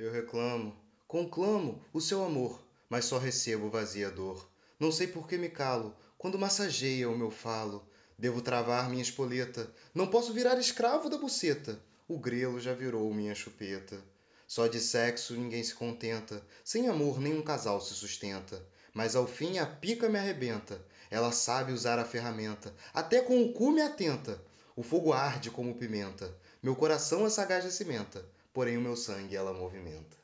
Eu reclamo, conclamo o seu amor, mas só recebo vazia dor. Não sei por que me calo quando massageia o meu falo. Devo travar minha espoleta, não posso virar escravo da buceta. O grelo já virou minha chupeta. Só de sexo ninguém se contenta, sem amor nenhum casal se sustenta. Mas ao fim a pica me arrebenta, ela sabe usar a ferramenta, até com o cu me atenta. O fogo arde como pimenta, meu coração é sagaz cimenta, porém o meu sangue ela movimenta.